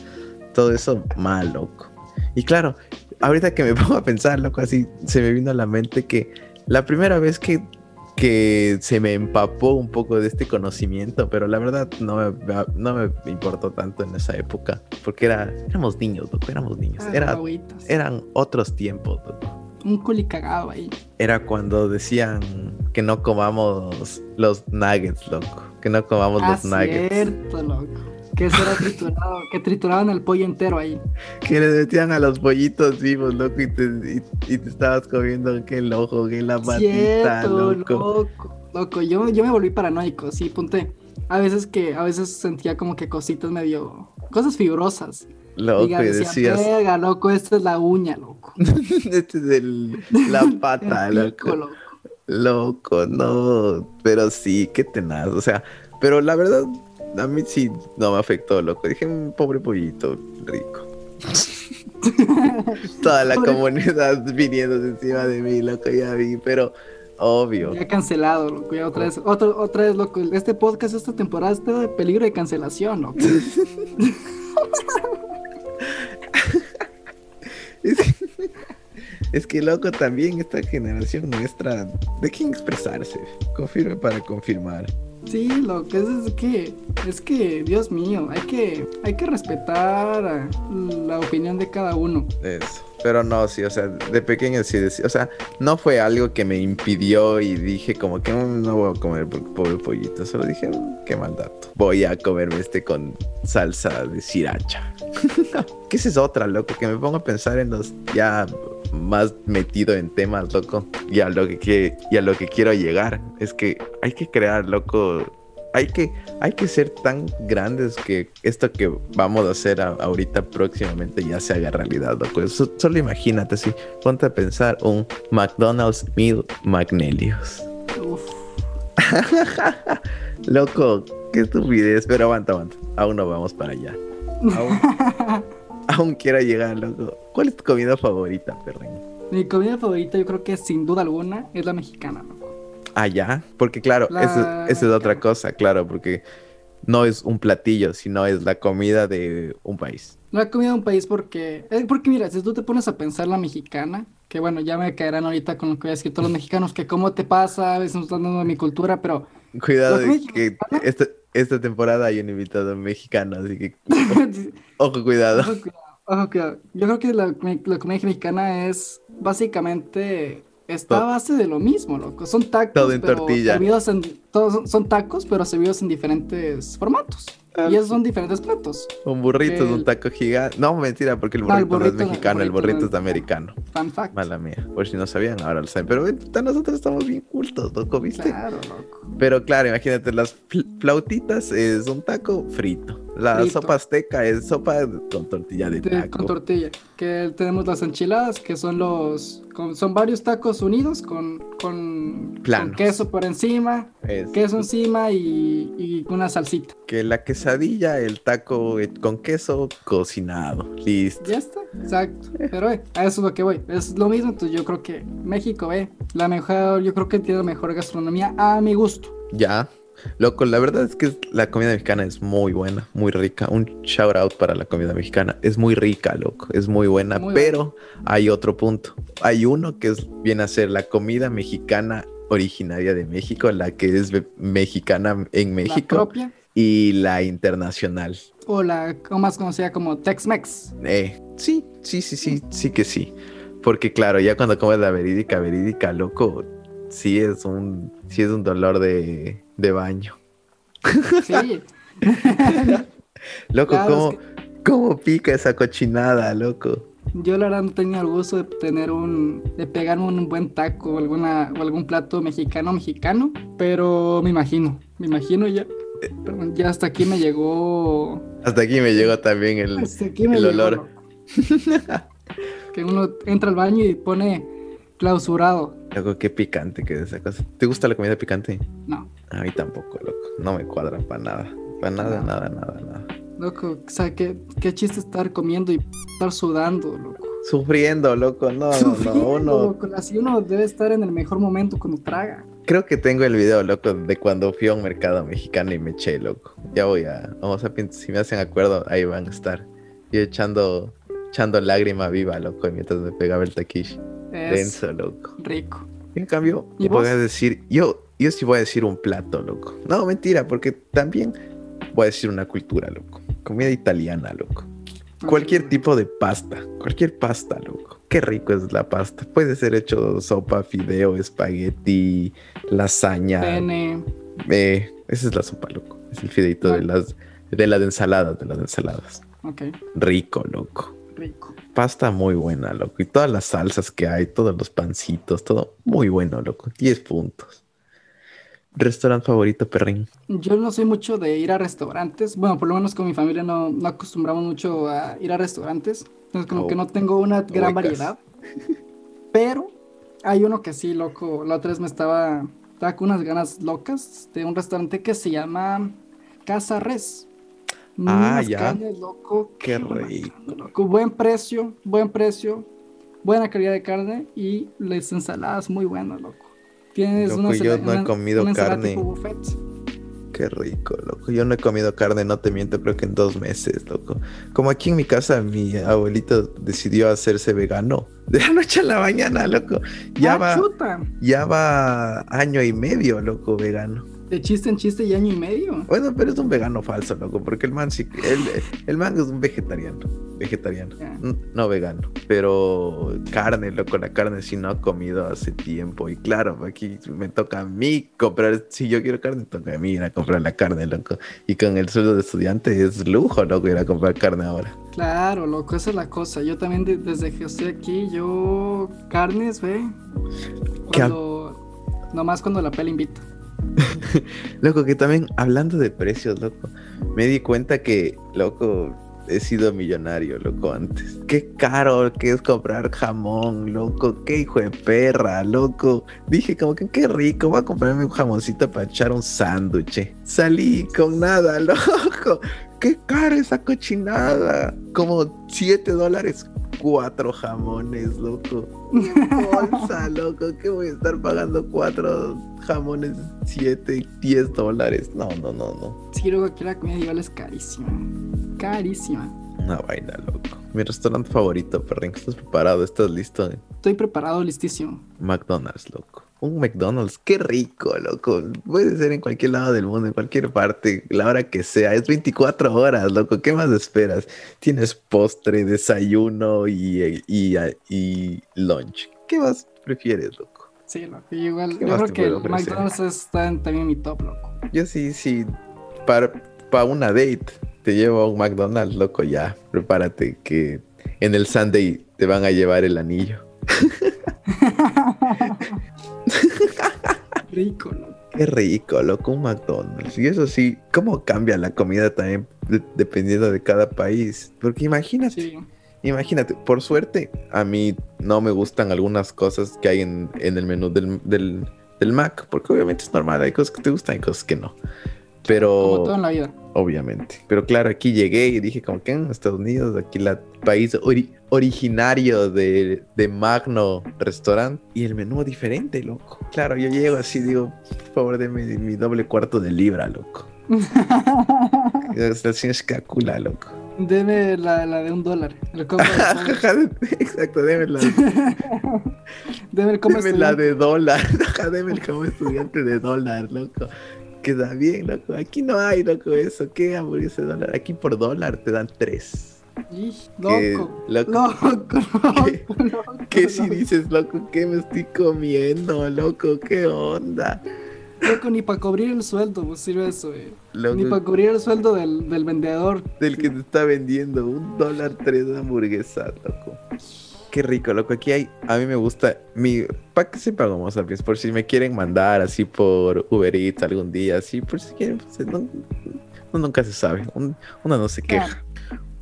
todo eso mal, loco. Y claro, ahorita que me pongo a pensar, loco, así se me vino a la mente que la primera vez que, que se me empapó un poco de este conocimiento, pero la verdad no me, no me importó tanto en esa época, porque era, éramos niños, loco, éramos niños. Era, eran otros tiempos, loco Un culi cagado ahí. era cuando decían que no comamos los nuggets, loco. Que no comamos Ah, los nuggets. cierto, loco. Que eso era triturado, que trituraban el pollo entero ahí. Que le metían a los pollitos vivos, loco, y te, y, y te estabas comiendo que el ojo, que la patita, Cierto, loco. loco. Loco, yo, yo me volví paranoico, sí, ponte. A veces que, a veces sentía como que cositas medio, cosas fibrosas. Loco, y decía, decías, verga, loco, esta es la uña, loco. este es el, la pata, El pico, loco. loco. Loco, no. Pero sí, qué tenaz. O sea, pero la verdad, a mí sí no me afectó, loco. Dije, "Mm, pobre pollito, rico. Toda la Pobre- comunidad viniendo encima de mí, loco, ya vi, pero obvio. Ya cancelado, loco, ya otra vez, otro, otra vez, loco. Este podcast, esta temporada está de peligro de cancelación, loco. Es que, es que, loco, también esta generación nuestra, ¿de quién expresarse? Confirme para confirmar. Sí, lo que es, es que, es que, Dios mío, hay que, hay que respetar la opinión de cada uno. Eso. Pero no, sí, o sea, de pequeño sí o sea, no fue algo que me impidió y dije como que "Mm, no voy a comer pobre pollito, solo dije, "Mm, qué mal dato. Voy a comerme este con salsa de sriracha. esa es otra, loco, que me pongo a pensar en los ya más metido en temas, loco, y a lo que, y a lo que quiero llegar, es que hay que crear, loco, hay que, hay que ser tan grandes que esto que vamos a hacer a- ahorita próximamente ya se haga realidad, loco. So- solo imagínate, sí, ponte a pensar un McDonald's Meal Magnelius. Uf, Loco, qué estupidez, pero aguanta, aguanta. Aún no vamos para allá. Aún, aún quiero llegar, loco. ¿Cuál es tu comida favorita, perrín? mi comida favorita, yo creo que sin duda alguna es la mexicana, loco. Allá, porque claro, La eso, es otra cosa, claro, porque no es un platillo, sino es la comida de un país. La comida de un país porque, eh, porque mira, si tú te pones a pensar la mexicana, que bueno, ya me caerán ahorita con lo que voy a decir todos los mexicanos, que cómo te pasa, a veces nos están dando de mi cultura, pero Cuidado comida que mexicana- esta, temporada hay un invitado mexicano, así que ojo, cuidado. Ojo, cuidado, ojo, cuidado. Yo creo que la, la comida mexicana es básicamente está a base de lo mismo, loco. Son tacos, Todo en pero tortilla. servidos en todos son, son tacos, pero servidos en diferentes formatos. Y esos son diferentes platos. Un burrito es un El- taco gigante. No, mentira, porque el No, el burrito no es no, el mexicano, el burrito no burrito es americano. Fun fact. Mala mía. Por si no sabían, ahora lo saben. Pero nosotros estamos bien cultos, loco, ¿viste? Claro, loco. Pero claro, imagínate, las fl- flautitas es un taco frito. La Frito. sopa azteca es sopa con tortilla de taco. con tortilla. Que tenemos las enchiladas, que son los con- son varios tacos unidos con, con, con queso por encima, Es queso encima y, y una salsita. que la quesadilla, el taco con queso cocinado. Listo. Ya está, exacto. Pero eh, a eso es lo que voy. Es lo mismo, entonces yo creo que México, eh, la mejor, yo creo que tiene la mejor gastronomía a mi gusto. Ya, Loco, la verdad es que la comida mexicana es muy buena, muy rica. Un shout out para la comida mexicana. Es muy rica, loco. Es muy buena, Muy pero hay otro punto. Hay uno que es, viene a ser la comida mexicana originaria de México, la que es mexicana en La México propia y la internacional. o la más conocida como Tex-Mex. Eh, sí, sí, sí, sí, sí que sí. Porque claro, ya cuando comes la verídica, verídica, loco, sí es un, sí es un dolor de, de baño. Sí. Loco, Claro, ¿cómo, es ¿cómo pica esa cochinada, loco? Yo la verdad no tenía el gusto de tener un, de pegarme un buen taco o alguna, o algún plato mexicano mexicano, pero me imagino, me imagino ya, ya hasta aquí me llegó, Hasta aquí me llegó también el... hasta aquí me el llegó, olor. loco. que uno entra al baño y pone clausurado, Loco, qué picante que es esa cosa. ¿Te gusta la comida picante? no, A mí tampoco, loco. No me cuadra para nada. Para nada, nada, nada, nada. loco, o sea, qué, qué chiste estar comiendo y estar sudando, loco. Sufriendo, loco. No, no, no. Sufriendo, Uno... loco, así uno debe estar en el mejor momento cuando traga. Creo que tengo el video, loco, de cuando fui a un mercado mexicano y me eché, loco. Ya voy a... Vamos a... Si me hacen acuerdo, ahí van a estar. Y echando... Echando lágrima viva, loco, mientras me pegaba el taquish. Es Denso, loco. rico. En cambio, ¿Y voy vos? a decir, yo, yo sí voy a decir un plato, loco. No, mentira, porque también voy a decir una cultura, loco. Comida italiana, loco. Cualquier tipo de pasta, cualquier pasta, loco. Qué rico es la pasta. Puede ser hecho sopa, fideo, espagueti, lasaña. Pene. Eh, esa es la sopa, loco. Es el fideito de las de las ensaladas, de las ensaladas. Rico, loco. Rico. Pasta muy buena, loco. Y todas las salsas que hay, todos los pancitos, todo muy bueno, loco. 10 puntos. Restaurante favorito, perrín. Yo no soy mucho de ir a restaurantes. Bueno, por lo menos con mi familia no, no acostumbramos mucho a ir a restaurantes. Entonces, como Oh. que no tengo una gran Huecas. variedad. Pero hay uno que sí, loco. La otra vez me estaba, estaba con unas ganas locas de un restaurante que se llama Casa Res. Ah, ya. carnes, loco. Qué rico. loco. Buen precio, buen precio, buena calidad de carne y las ensaladas muy buenas, loco. Tienes Loco, una yo no he comido una carne. buffet. Qué rico, loco. Yo no he comido carne, no te miento, creo que en dos meses, loco. Como aquí en mi casa, mi abuelito decidió hacerse vegano. De la noche a la mañana, loco. Ya Ah, va, chuta. ya va año y medio, loco, vegano. De chiste en chiste y año y medio. Bueno, pero es un vegano falso, loco, porque el man sí, el, el man es un vegetariano, vegetariano, no vegano, pero carne, loco, la carne sí no ha comido hace tiempo y claro, aquí me toca a mí comprar, si yo quiero carne, toca a mí ir a comprar la carne, loco, y con el sueldo de estudiante es lujo, loco, ir a comprar carne ahora. Claro, loco, esa es la cosa. Yo también de- desde que estoy aquí, yo carnes, ve. ¿Qué ha- Cuando, nomás cuando la pela invita. Loco, que también hablando de precios, loco, me di cuenta que, loco, he sido millonario, loco, antes. Qué caro que es comprar jamón, loco, qué hijo de perra, loco. Dije como que qué rico, voy a comprarme un jamoncito para echar un sándwich. Salí con nada, loco. Qué caro esa cochinada. Como 7 dólares, cuatro jamones, loco. Bolsa, loco, que voy a estar pagando cuatro jamones, 7, 10 dólares. No, no, no, no. Sí, luego aquí la comida igual es carísima. Carísima. Una vaina, loco. Mi restaurante favorito, perrín. ¿Estás preparado? ¿Estás listo? Estoy preparado, listísimo. McDonald's, loco. Un McDonald's, qué rico, loco. Puede ser en cualquier lado del mundo, en cualquier parte, la hora que sea. Es 24 horas, loco. ¿Qué más esperas? Tienes postre, desayuno y, y, y lunch. ¿Qué más prefieres, loco? Sí, loco. y igual, ¿Qué yo creo que el? McDonald's está en- también en mi top, loco. Yo sí, sí. Para, para una date, te llevo a un McDonald's, loco, ya. Prepárate que en el Sunday te van a llevar el anillo. Rico, loco. Qué rico, loco, un McDonald's. Y eso sí, ¿cómo cambia la comida también de- dependiendo de cada país? Porque imagínate, Sí. imagínate, por suerte, a mí no me gustan algunas cosas que hay en, en el menú del, del, del Mac, porque obviamente es normal, hay cosas que te gustan y cosas que no. Como Pero todo en la vida. Obviamente. Pero claro, aquí llegué y dije como que en Estados Unidos, aquí la país ori- originario de, de Magno Restaurant y el menú diferente, loco. Claro, yo llego así, digo, por favor, deme mi doble cuarto de libra, loco. Así es cacula, loco. Deme la, la de un dólar. El. Exacto, deme la, Deme el deme la de dólar. Deme el como estudiante de dólar, loco. Queda bien, loco. Aquí no hay, loco, eso. ¿Qué hamburguesa de dólar? Aquí por dólar te dan tres. Ih, ¿Qué, Loco. loco? Loco, ¿Qué? loco. ¿Qué si dices, loco? ¿Qué me estoy comiendo, loco? ¿Qué onda? Loco, ni para cubrir el sueldo pues, sirve eso, eh. Ni para cubrir el sueldo del, del vendedor. del que te está vendiendo un dólar tres hamburguesas, loco. Qué rico, loco. Aquí hay, a mí me gusta, mi, para que sepa cómo sabes, por si me quieren mandar así por Uber Eats algún día, así, por si quieren, pues, no- uno nunca se sabe, un- uno no se queja.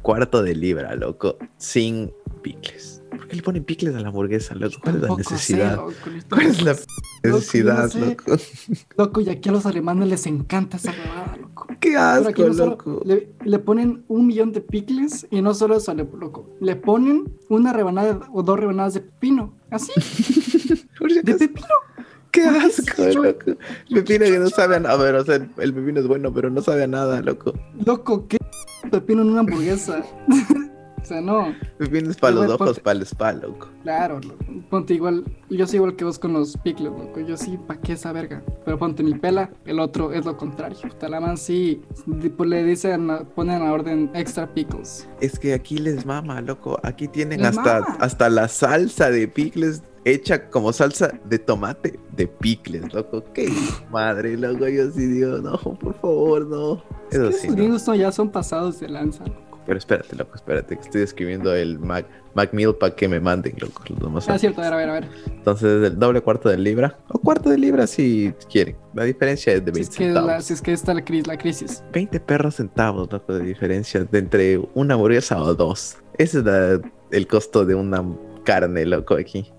Cuarto de libra, loco, sin picles. ¿Por qué le ponen picles a la hamburguesa, loco? ¿Cuál es la sé, necesidad? loco, ¿Cuál es la tampoco yo no necesidad, sé. loco? Loco, y aquí a los alemanes les encanta esa huevada, loco. Qué Pero asco, aquí no loco. le, le ponen un millón de picles y no solo eso, loco. Le ponen una rebanada o dos rebanadas de pepino. Así, de pepino. Qué ¿Por qué asco, loco. Pepino que no sabe a nada. A ver, o sea, el, el pepino es bueno, pero no sabe a nada, loco. Loco, ¿qué pepino en una hamburguesa? o sea, no. Pepino es para los ojos, ponte- para el spa, loco. Claro, loco. ponte igual. Yo soy igual que vos con los picles, loco. Yo sí, ¿pa' qué esa verga? Pero ponte mi pela, el otro es lo contrario. Puta, la man sí, tipo, le dicen, ponen a orden extra pickles. Es que aquí les mama, loco. Aquí tienen Les hasta, mama. hasta la salsa de picles hecha como salsa de tomate de picles, loco. Qué madre, loco. Yo sí digo, no, por favor, no. Eso Es que sí, esos no. ya son pasados de lanza. Pero espérate, loco, espérate, que estoy escribiendo el Mac, Macmeal para que me manden, loco. los Ah, cierto, a ver, a ver, a ver. Entonces, el doble cuarto de libra. O cuarto de libra si quieren. La diferencia es de Si 20 es, que centavos. la, si es que está la, cris- la crisis. 20 perros centavos, loco, de diferencia de entre una hamburguesa o dos. Ese es la- el costo de una carne, loco, aquí.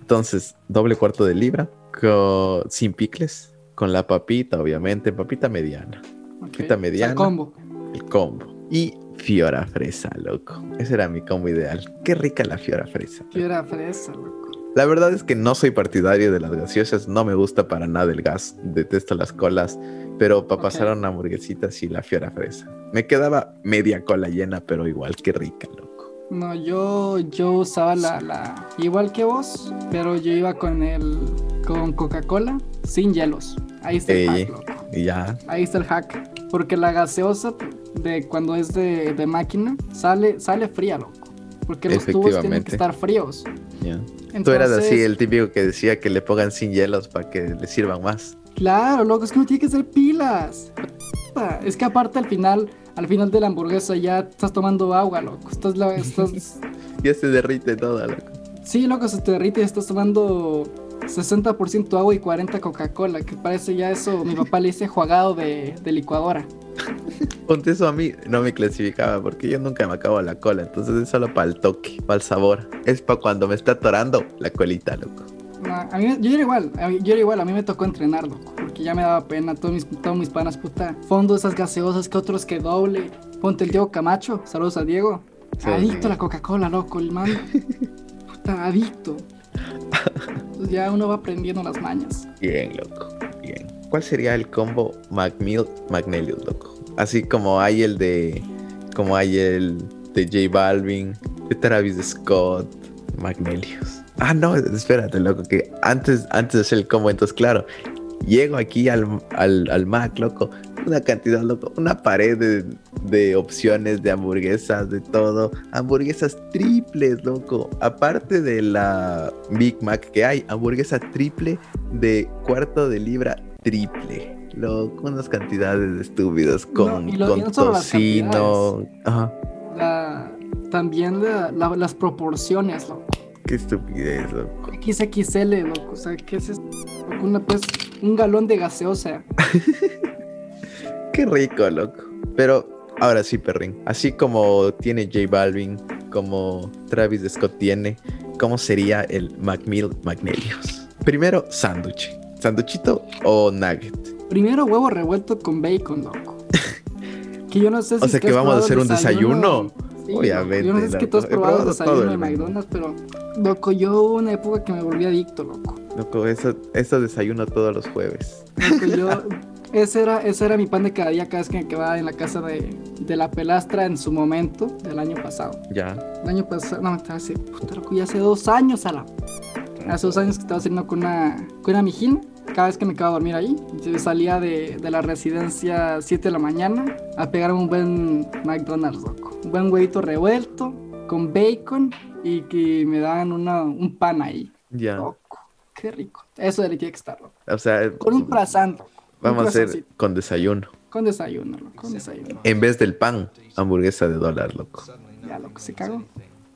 Entonces, doble cuarto de libra, con, sin picles, con la papita, obviamente, papita mediana, ok. Pita O sea, mediana. combo. el combo. Y fiora fresa, loco. Ese era mi combo ideal. Qué rica la fiora fresa. Era fresa, loco. La verdad es que no soy partidario de las gaseosas, no me gusta para nada el gas, detesto las colas, pero para pasar a una hamburguesita sí la fiora fresa. Me quedaba media cola llena, pero igual que rica, loco. No, yo, yo usaba la, la. Igual que vos, pero yo iba con el. Con Coca-Cola sin hielos. Ahí está el loco. Y ya, Ahí está el hack. Porque la gaseosa de cuando es de, de máquina sale, sale fría, loco. Porque los tubos tienen que estar fríos. ya. Tú eras así el típico que decía que le pongan sin hielos para que le sirvan más. Claro, loco, es que no tiene que ser pilas. Es que aparte al final, al final de la hamburguesa ya estás tomando agua, loco. Estás, la- estás, Ya se derrite todo, loco. sí, loco, se te derrite y estás tomando 60% agua y 40 Coca-Cola, que parece ya eso, mi papá le dice jugado de, de licuadora. Ponte eso a mí, no me clasificaba porque yo nunca me acabo la cola, entonces es solo para el toque, para el sabor. Es para cuando me está atorando la colita, loco. No, a mí, yo era igual, yo era igual, a mí me tocó entrenar, loco, porque ya me daba pena, todos mis, todos mis panas, puta, fondo esas gaseosas, que otros que doble. Ponte el Diego Camacho, saludos a Diego. Sí. Adicto a la Coca-Cola, loco, el man. Puta, adicto. Entonces ya uno va aprendiendo las mañas. Bien, loco. Bien. ¿Cuál sería el combo McMill Magnelius, loco? Así como hay el de. Como hay el de J Balvin, de Travis Scott, Magnelius. Ah, no, espérate, loco, que antes, antes de hacer el combo, entonces, claro, llego aquí al, al, al Mac, loco, una cantidad, loco, una pared de, de opciones de hamburguesas, de todo. Hamburguesas triples, loco. Aparte de la Big Mac que hay, hamburguesa triple de cuarto de libra triple. Loco, unas cantidades estúpidas con, y lo- y con no tocino. Ajá. La, también la- la- las proporciones, loco. Qué estupidez, loco. XXL, loco. O sea, ¿qué es esto? Una, pues, un galón de gaseosa. Qué rico, loco. Pero ahora sí, perrín. Así como tiene J Balvin, como Travis Scott tiene, ¿cómo sería el McMill Magnelius? Primero, sándwich. ¿Sanduchito o nugget? Primero huevo revuelto con bacon, loco. Que yo no sé si O sea, que vamos a hacer un desayuno. Sí, Obviamente, Yo no sé si es que tú has probado desayuno de. McDonald's, pero loco, yo hubo una época que me volví adicto, loco. Loco, eso, eso desayuno todos los jueves. Loco, yo, ese era, ese era mi pan de cada día cada vez que me quedaba en la casa de, de la pelastra en su momento del año pasado. Ya. El año pasado, no, estaba hace, puta loco, ya hace dos años a la. Hace dos años que estaba saliendo con una, con una mijina. Cada vez que me quedaba a dormir ahí, yo salía de, de la residencia a 7 de la mañana a pegarme un buen McDonald's, loco. Un buen huevito revuelto con bacon y que me daban una, un pan ahí. Ya. Loco, qué rico. Eso de que estar, loco. O sea, Con un croissant. loco. Vamos a hacer con desayuno. Con desayuno, loco. Con desayuno. En vez del pan, hamburguesa de dólar, loco. Ya, loco, se cagó.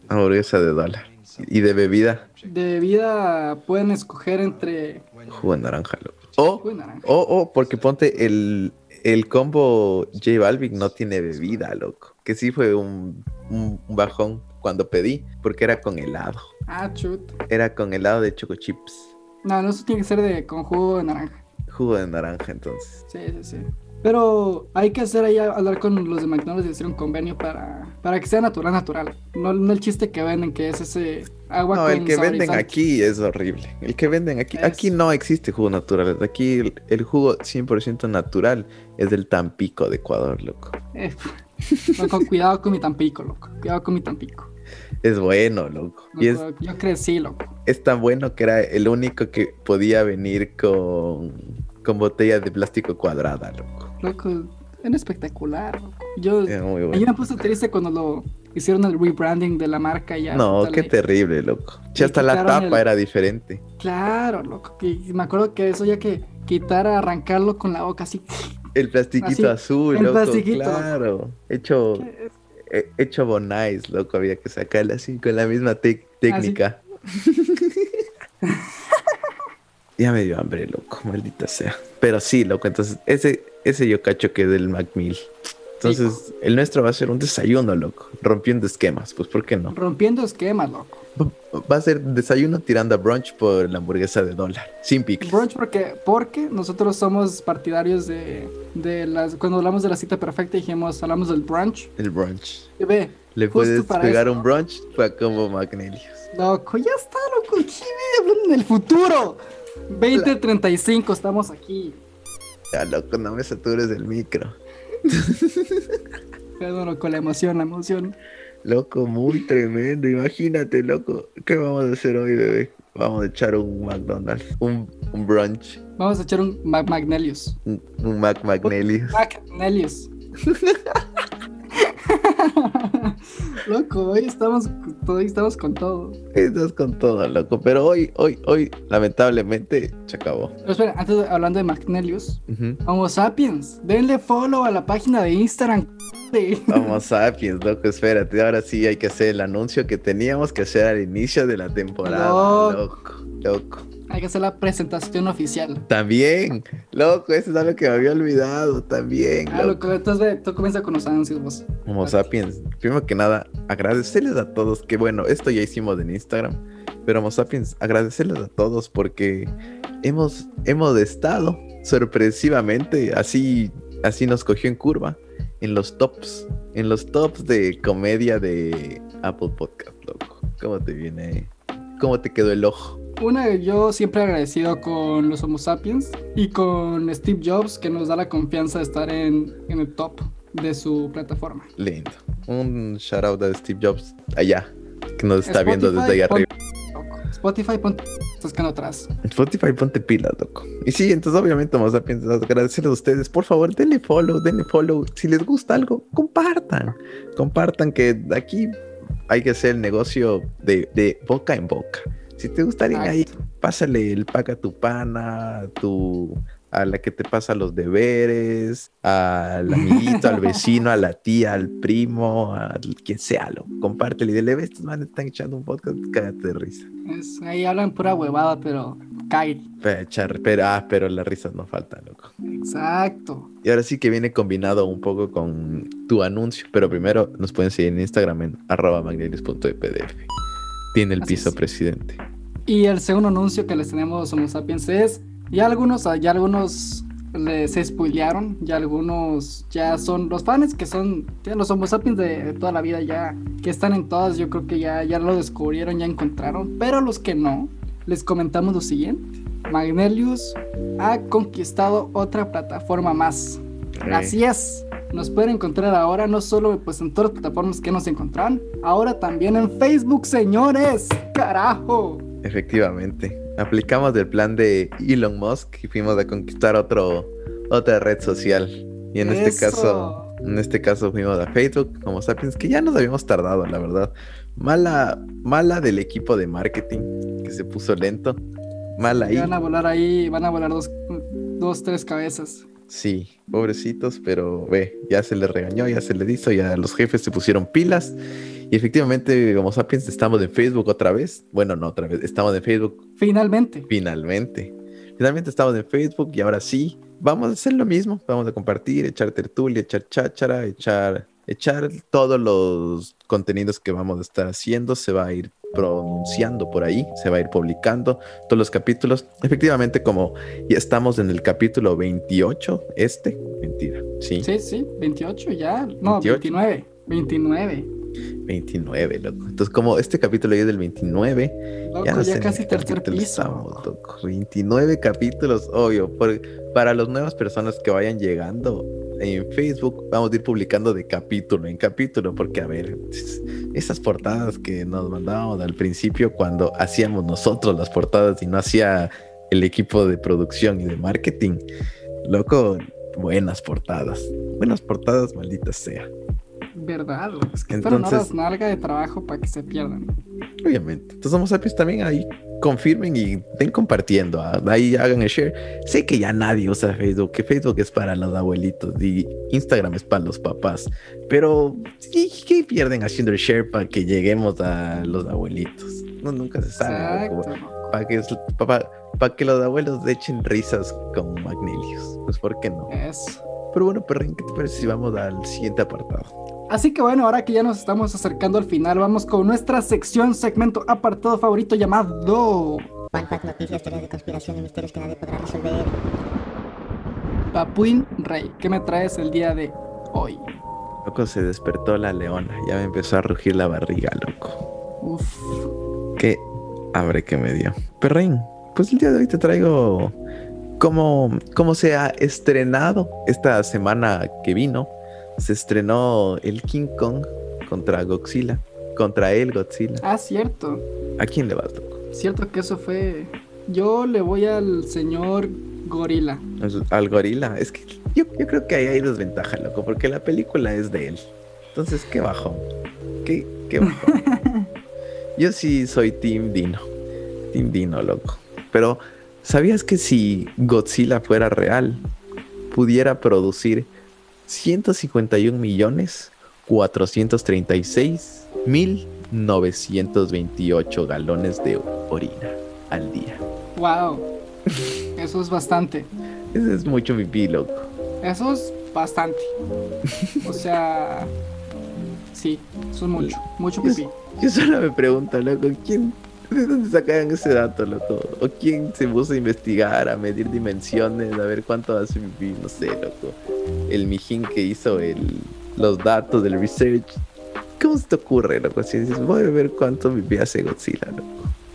Hamburguesa de dólar. Y de bebida, De bebida pueden escoger entre jugo de naranja, loco. O, jugo de naranja. o, o, porque ponte el, el combo J Balvin no tiene bebida, loco. Que sí fue un, un- un bajón cuando pedí, porque era con helado. Ah, chut. Era con helado de choco chips. No, no, eso tiene que ser de con jugo de naranja. Jugo de naranja, entonces. Sí, sí, sí. Pero hay que hacer ahí hablar con los de McDonald's y hacer un convenio para, para que sea natural, natural. No, no el chiste que venden, que es ese agua No, con el que venden aquí es horrible. El que venden aquí, Es- aquí no existe jugo natural. Aquí el, el jugo 100% natural es del Tampico de Ecuador, loco. Eh, loco, cuidado con mi Tampico, loco. Cuidado con mi Tampico. Es bueno, loco. Y es, Loco, Yo crecí, loco. es tan bueno que era el único que podía venir con, con botella de plástico cuadrada, loco. Loco, era espectacular, loco. Yo, Era muy yo bueno. me puse triste cuando lo hicieron el rebranding de la marca ya. No, qué le- terrible, loco. Le hasta la tapa el- era diferente. Claro, loco. Y me acuerdo que eso ya que quitar, arrancarlo con la boca así. El plastiquito Así, azul, el loco. plastiquito. Claro. Hecho, he- hecho Bonais, loco. Había que sacarle así con la misma técnica. ya me dio hambre, loco. Maldita sea. Pero sí, loco. Entonces, ese, ese yo cacho que es del Macmill. Entonces, el nuestro va a ser un desayuno, loco. Rompiendo esquemas. Pues, ¿por qué no? Rompiendo esquemas, loco. Va a ser desayuno tirando a brunch por la hamburguesa de dólar. Sin pickles. Brunch porque, porque nosotros somos partidarios de, de las... Cuando hablamos de la cita perfecta dijimos, hablamos del brunch. El brunch. Y ve, Le puedes pegar eso. un brunch para como Magnelius. loco, ya está, loco. ¿Qué hablando en el futuro? 2035 estamos aquí. Ya, loco, no me satures del micro. Perdón, loco, la emoción, la emoción. Loco, muy tremendo. Imagínate, loco. ¿Qué vamos a hacer hoy, bebé? Vamos a echar un McDonald's, un, un brunch, Vamos a echar un Mac Magnelius. un, un Mac Magnelius. Magnelius. Loco, hoy estamos, hoy estamos con todo. Estás con todo, loco. Pero hoy, hoy, hoy, lamentablemente, se acabó. Pero espera, antes de, hablando de Magnelius, Ujú. Homo sapiens, denle follow a la página de Instagram. Vamos, sapiens, loco, espérate. Ahora sí hay que hacer el anuncio que teníamos que hacer al inicio de la temporada. Loco. Loco, loco. Hay que hacer la presentación oficial. También, loco, eso es algo que me había olvidado. También, Ah, loco. entonces tú comienza con los anuncios vos. Homo sapiens, primero que nada, agradecerles a todos que, bueno, esto ya hicimos en Instagram, pero Homo sapiens, agradecerles a todos porque hemos, hemos estado sorpresivamente, así, así nos cogió en curva, en los tops, en los tops de comedia de Apple Podcast, loco. ¿Cómo te viene? ¿Cómo te quedó el ojo? Una, yo siempre agradecido con los Homo sapiens y con Steve Jobs que nos da la confianza de estar en, en el top de su plataforma. Lindo. Un shout out a Steve Jobs allá, que nos está viendo desde allá arriba. Spotify, ponte estás quedando atrás. Spotify, ponte pilas, loco. Y sí, entonces obviamente vamos a pensar, agradecerles a ustedes. Por favor, denle follow, denle follow. Si les gusta algo, compartan. Compartan que aquí hay que hacer el negocio de, de boca en boca. Si te gustaría ahí, pásale el pack a tu pana, a tu a la que te pasa los deberes, al amiguito, al vecino, a la tía, al primo, a quien sea, lo compártele y dile, "Ve, estos manes están echando un podcast, cágate de risa. Es- ahí hablan pura huevada, pero cae. Echar, pero, ah, pero las risas no faltan, loco. Exacto. Y ahora sí que viene combinado un poco con tu anuncio, pero primero nos pueden seguir en Instagram en arroba magnelius.epdf. Tiene el Así piso es. presidente. Y el segundo anuncio que les tenemos Homo sapiens es ya algunos, ya algunos le- se spoilearon. Ya algunos ya son los fans que son ya los Homo sapiens de, de toda la vida, ya que están en todas. Yo creo que ya, ya lo descubrieron, ya encontraron. Pero los que no, les comentamos lo siguiente: Magnelius ha conquistado otra plataforma más. Así es. Nos pueden encontrar ahora no solo pues en todas las plataformas que nos encontrarán, ahora también en Facebook, señores. Carajo. Efectivamente. Aplicamos del plan de Elon Musk y fuimos a conquistar otro, otra red social. Y en este caso, en este caso fuimos a Facebook como Sapiens, que ya nos habíamos tardado, la verdad. Mala, mala del equipo de marketing, que se puso lento. Mala ahí. Van a volar ahí, van a volar dos, dos tres cabezas. Sí, pobrecitos, pero ve, ya se les regañó, ya se les hizo, ya los jefes se pusieron pilas. Y efectivamente, como Sapiens, estamos en Facebook otra vez. Bueno, no otra vez, estamos en Facebook Finalmente. finalmente. Finalmente estamos en Facebook y ahora sí, vamos a hacer lo mismo. Vamos a compartir, echar tertulia, echar cháchara, echar, echar todos los contenidos que vamos a estar haciendo. Se va a ir pronunciando por ahí, se va a ir publicando todos los capítulos. Efectivamente, como ya estamos en el capítulo 28, este, mentira, sí, Sí, sí, 28 ya. No, 28. 29. 29. 29, loco. Entonces, como este capítulo ya es del 29, Loco, ya sé casi tercer piso. estamos, loco. 29 capítulos, obvio. por- para las nuevas personas que vayan llegando en Facebook, vamos a ir publicando de capítulo en capítulo, porque a ver, esas portadas que nos mandábamos al principio cuando hacíamos nosotros las portadas y no hacía el equipo de producción y de marketing, loco, buenas portadas. Buenas portadas, maldita sea. Verdad, es que Entonces- horas nalga de trabajo para que se pierdan. Obviamente. Entonces, Homo sapiens también ahí confirmen y estén compartiendo. ah, Ahí hagan el share. Sé que ya nadie usa Facebook, que Facebook es para los abuelitos y Instagram es para los papás. Pero, ¿qué, qué pierden haciendo el share para que lleguemos a los abuelitos? No, nunca se sabe. Para que, para, para que los abuelos echen risas con Magnelius. Pues, ¿por qué no? Eso. Pero bueno, perrín, ¿qué te parece si vamos al siguiente apartado? Así que bueno, ahora que ya nos estamos acercando al final, vamos con nuestra sección, segmento apartado favorito llamado Fun fact, noticias, teorías de conspiración y misterios que nadie podrá resolver. Papuín Rey. ¿Qué me traes el día de hoy? Loco, se despertó la leona. Ya me empezó a rugir la barriga, loco. Uf. Qué hambre que me dio. Perrín, pues el día de hoy te traigo cómo, cómo se ha estrenado esta semana que vino. Se estrenó el King Kong contra Godzilla. Contra el Godzilla. Ah, cierto. ¿A quién le vas, loco? Cierto que eso fue. Yo le voy al señor Gorila. Al, gorila. Es que yo, yo creo que ahí hay desventaja, loco, porque la película es de él. Entonces, qué bajón. Qué, qué bajón. yo sí soy Team Dino. Team Dino, loco. Pero, ¿sabías que si Godzilla fuera real, pudiera producir 151 millones 436 mil 928 galones de orina al día? Wow. Eso es bastante. Ese es mucho pipí, loco. Eso es bastante. O sea. Sí, eso es mucho. Mucho pipí. Yo solo me pregunto, loco, ¿quién, ¿de dónde sacaron ese dato, loco? ¿O quién se puso a investigar, a medir dimensiones, a ver cuánto hace? No sé, loco. El mijín que hizo el, los datos del research. ¿Cómo se te ocurre, loco? Si dices, voy a ver cuánto pipí hace Godzilla, loco.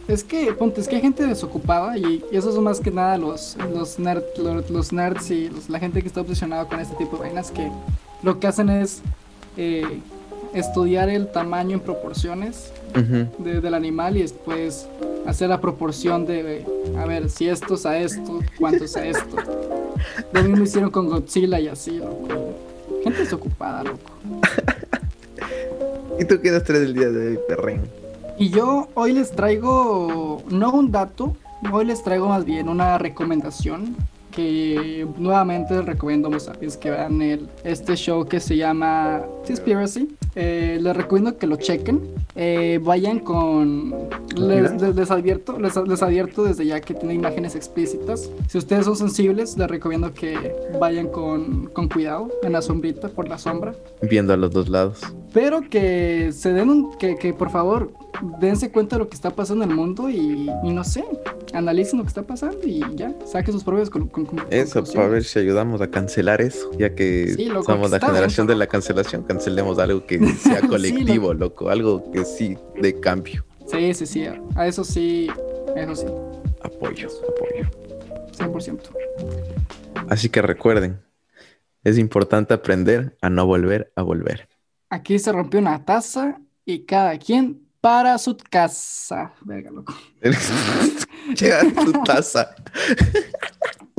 Es que, ponte, es que hay gente desocupada y, y son más que nada los, los, nerd- los, los nerds y los- la gente que está obsesionada con este tipo de vainas que lo que hacen es eh, estudiar el tamaño en proporciones Ujú. de- del animal y después hacer la proporción de, a ver, si esto es a esto, cuánto es a esto. Lo mismo hicieron con Godzilla y así, loco. Gente desocupada, loco. ¿Y tú qué nos traes el día de hoy, perren? Y yo hoy les traigo, no un dato, hoy les traigo más bien una recomendación que nuevamente les recomiendo a que vean el, este show que se llama Conspiracy. Eh, les recomiendo que lo chequen. Eh, vayan con... Les, les- les advierto, les, les advierto desde ya que tiene imágenes explícitas. Si ustedes son sensibles, les recomiendo que vayan con, con cuidado en la sombrita, por la sombra. Viendo a los dos lados. Pero que se den un. Que, que por favor dense cuenta de lo que está pasando en el mundo y, y no sé, analicen lo que está pasando y ya, saquen sus propias con, con- con- Eso, para ver si ayudamos a cancelar eso, ya que Sí, loco, somos que la está generación de la cancelación, cancelemos algo que sea Sí, colectivo, loco, algo que sí de cambio. Sí, sí, sí, a eso sí, eso sí, Apoyo, apoyo. 100%. Así que recuerden, es importante aprender a no volver a volver. Aquí se rompió una taza y cada quien para su casa. Verga, loco. Llega tu taza.